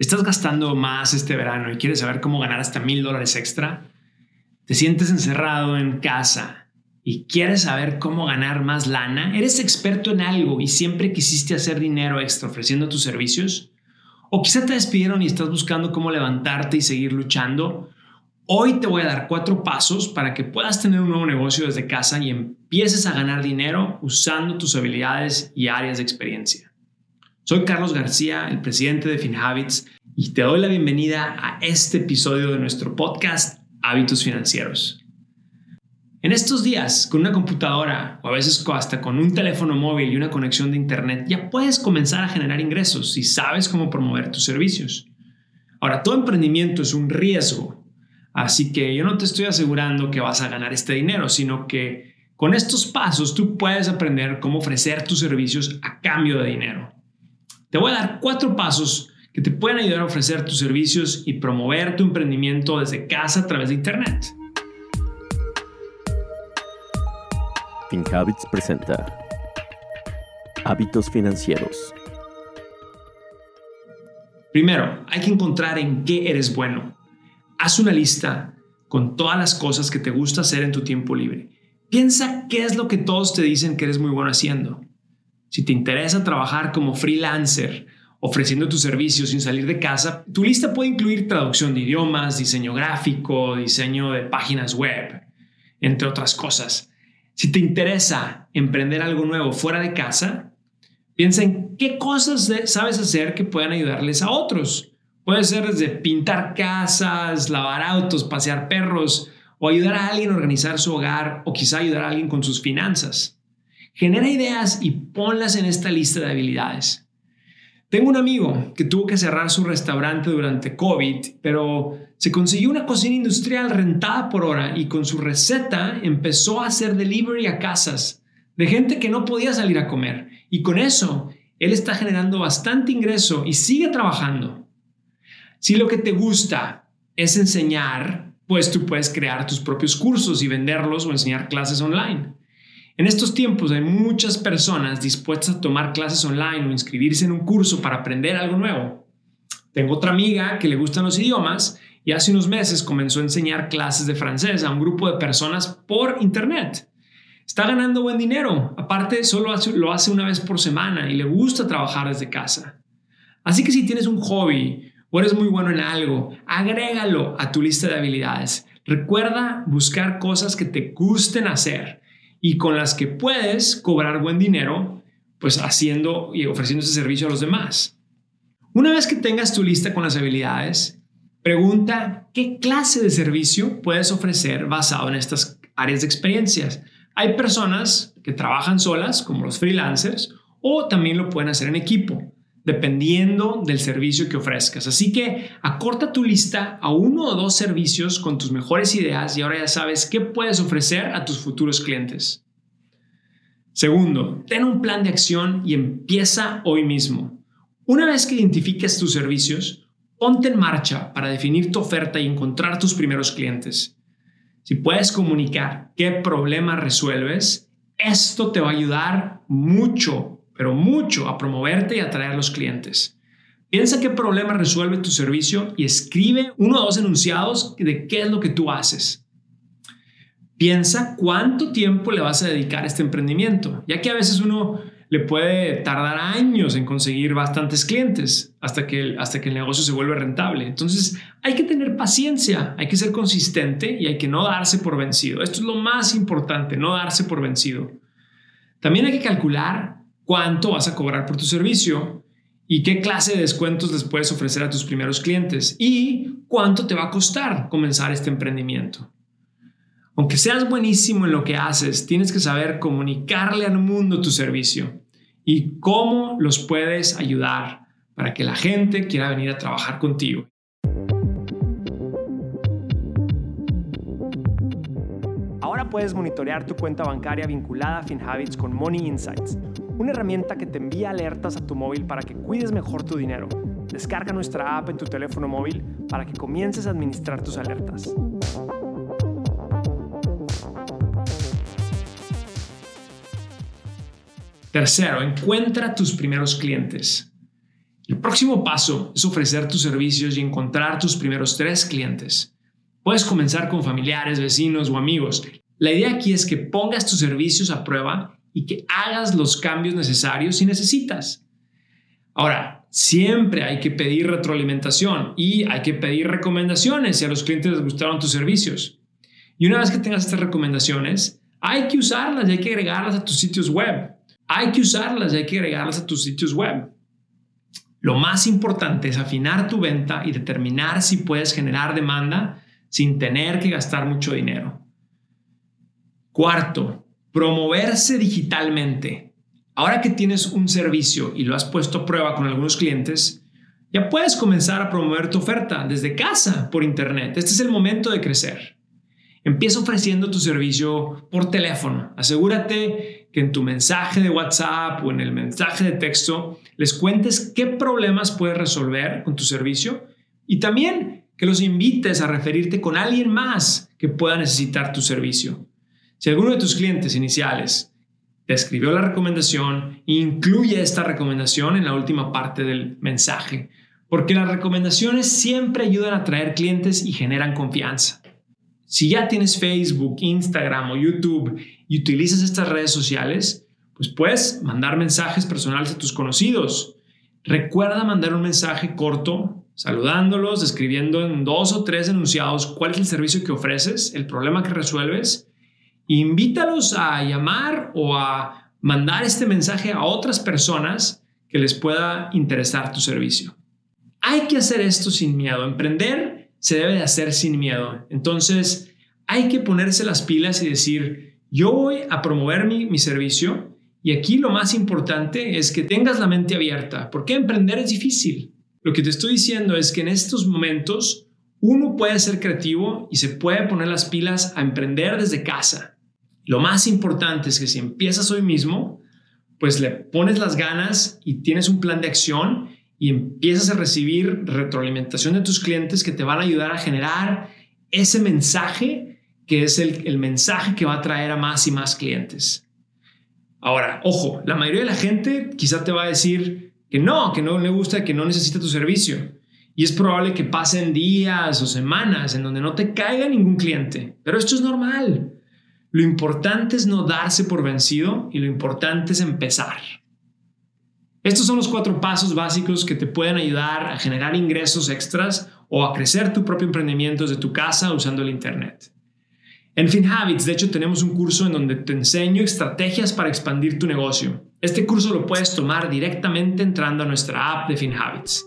¿Estás gastando más este verano y quieres saber cómo ganar hasta mil dólares extra? ¿Te sientes encerrado en casa y quieres saber cómo ganar más lana? ¿Eres experto en algo y siempre quisiste hacer dinero extra ofreciendo tus servicios? ¿O quizá te despidieron y estás buscando cómo levantarte y seguir luchando? Hoy te voy a dar cuatro pasos para que puedas tener un nuevo negocio desde casa y empieces a ganar dinero usando tus habilidades y áreas de experiencia. Soy Carlos García, el presidente de FinHabits, y te doy la bienvenida a este episodio de nuestro podcast Hábitos Financieros. En estos días, con una computadora o a veces hasta con un teléfono móvil y una conexión de Internet, ya puedes comenzar a generar ingresos si sabes cómo promover tus servicios. Ahora, todo emprendimiento es un riesgo, así que yo no te estoy asegurando que vas a ganar este dinero, sino que con estos pasos tú puedes aprender cómo ofrecer tus servicios a cambio de dinero. Te voy a dar cuatro pasos que te pueden ayudar a ofrecer tus servicios y promover tu emprendimiento desde casa a través de Internet. FinHabits presenta Hábitos Financieros. Primero, hay que encontrar en qué eres bueno. Haz una lista con todas las cosas que te gusta hacer en tu tiempo libre. Piensa qué es lo que todos te dicen que eres muy bueno haciendo. Si te interesa trabajar como freelancer, ofreciendo tus servicios sin salir de casa, tu lista puede incluir traducción de idiomas, diseño gráfico, diseño de páginas web, entre otras cosas. Si te interesa emprender algo nuevo fuera de casa, piensa en qué cosas sabes hacer que puedan ayudarles a otros. Puede ser desde pintar casas, lavar autos, pasear perros o ayudar a alguien a organizar su hogar o quizá ayudar a alguien con sus finanzas. Genera ideas y ponlas en esta lista de habilidades. Tengo un amigo que tuvo que cerrar su restaurante durante COVID, pero se consiguió una cocina industrial rentada por hora y con su receta empezó a hacer delivery a casas de gente que no podía salir a comer. Y con eso, él está generando bastante ingreso y sigue trabajando. Si lo que te gusta es enseñar, pues tú puedes crear tus propios cursos y venderlos o enseñar clases online. En estos tiempos hay muchas personas dispuestas a tomar clases online o inscribirse en un curso para aprender algo nuevo. Tengo otra amiga que le gustan los idiomas y hace unos meses comenzó a enseñar clases de francés a un grupo de personas por internet. Está ganando buen dinero, aparte solo lo hace una vez por semana y le gusta trabajar desde casa. Así que si tienes un hobby o eres muy bueno en algo, agrégalo a tu lista de habilidades. Recuerda buscar cosas que te gusten hacer y con las que puedes cobrar buen dinero, pues haciendo y ofreciendo ese servicio a los demás. Una vez que tengas tu lista con las habilidades, pregunta qué clase de servicio puedes ofrecer basado en estas áreas de experiencias. Hay personas que trabajan solas, como los freelancers, o también lo pueden hacer en equipo, dependiendo del servicio que ofrezcas. Así que acorta tu lista a uno o dos servicios con tus mejores ideas y ahora ya sabes qué puedes ofrecer a tus futuros clientes. Segundo, ten un plan de acción y empieza hoy mismo. Una vez que identifiques tus servicios, ponte en marcha para definir tu oferta y encontrar tus primeros clientes. Si puedes comunicar qué problema resuelves, esto te va a ayudar mucho pero mucho a promoverte y atraer a los clientes. Piensa qué problema resuelve tu servicio y escribe uno o dos enunciados de qué es lo que tú haces. Piensa cuánto tiempo le vas a dedicar a este emprendimiento, ya que a veces uno le puede tardar años en conseguir bastantes clientes hasta que, hasta que el negocio se vuelve rentable. Entonces hay que tener paciencia, hay que ser consistente y hay que no darse por vencido. Esto es lo más importante, no darse por vencido. También hay que calcular cuánto vas a cobrar por tu servicio y qué clase de descuentos les puedes ofrecer a tus primeros clientes y cuánto te va a costar comenzar este emprendimiento. Aunque seas buenísimo en lo que haces, tienes que saber comunicarle al mundo tu servicio y cómo los puedes ayudar para que la gente quiera venir a trabajar contigo. Ahora puedes monitorear tu cuenta bancaria vinculada a FinHabits con Money Insights una herramienta que te envía alertas a tu móvil para que cuides mejor tu dinero. Descarga nuestra app en tu teléfono móvil para que comiences a administrar tus alertas. Tercero, encuentra tus primeros clientes. El próximo paso es ofrecer tus servicios y encontrar tus primeros tres clientes. Puedes comenzar con familiares, vecinos o amigos. La idea aquí es que pongas tus servicios a prueba y que hagas los cambios necesarios si necesitas. Ahora, siempre hay que pedir retroalimentación y hay que pedir recomendaciones si a los clientes les gustaron tus servicios. Y una vez que tengas estas recomendaciones, hay que usarlas y hay que agregarlas a tus sitios web. Hay que usarlas y hay que agregarlas a tus sitios web. Lo más importante es afinar tu venta y determinar si puedes generar demanda sin tener que gastar mucho dinero. Cuarto, promoverse digitalmente. Ahora que tienes un servicio y lo has puesto a prueba con algunos clientes, ya puedes comenzar a promover tu oferta desde casa por internet. Este es el momento de crecer. Empieza ofreciendo tu servicio por teléfono. Asegúrate que en tu mensaje de WhatsApp o en el mensaje de texto les cuentes qué problemas puedes resolver con tu servicio y también que los invites a referirte con alguien más que pueda necesitar tu servicio. Si alguno de tus clientes iniciales te escribió la recomendación, incluye esta recomendación en la última parte del mensaje, porque las recomendaciones siempre ayudan a atraer clientes y generan confianza. Si ya tienes Facebook, Instagram o YouTube y utilizas estas redes sociales, pues puedes mandar mensajes personales a tus conocidos. Recuerda mandar un mensaje corto saludándolos, describiendo en dos o tres enunciados cuál es el servicio que ofreces, el problema que resuelves. Invítalos a llamar o a mandar este mensaje a otras personas que les pueda interesar tu servicio. Hay que hacer esto sin miedo. Emprender se debe de hacer sin miedo. Entonces, hay que ponerse las pilas y decir, yo voy a promover mi, mi servicio y aquí lo más importante es que tengas la mente abierta, porque emprender es difícil. Lo que te estoy diciendo es que en estos momentos uno puede ser creativo y se puede poner las pilas a emprender desde casa. Lo más importante es que si empiezas hoy mismo, pues le pones las ganas y tienes un plan de acción y empiezas a recibir retroalimentación de tus clientes que te van a ayudar a generar ese mensaje que es el, mensaje que va a traer a más y más clientes. Ahora, ojo, la mayoría de la gente quizá te va a decir que no, que no le gusta, que no necesita tu servicio. Y es probable que pasen días o semanas en donde no te caiga ningún cliente. Pero esto es normal. Lo importante es no darse por vencido y lo importante es empezar. Estos son los cuatro pasos básicos que te pueden ayudar a generar ingresos extras o a crecer tu propio emprendimiento desde tu casa usando el Internet. En FinHabits, de hecho, tenemos un curso en donde te enseño estrategias para expandir tu negocio. Este curso lo puedes tomar directamente entrando a nuestra app de FinHabits.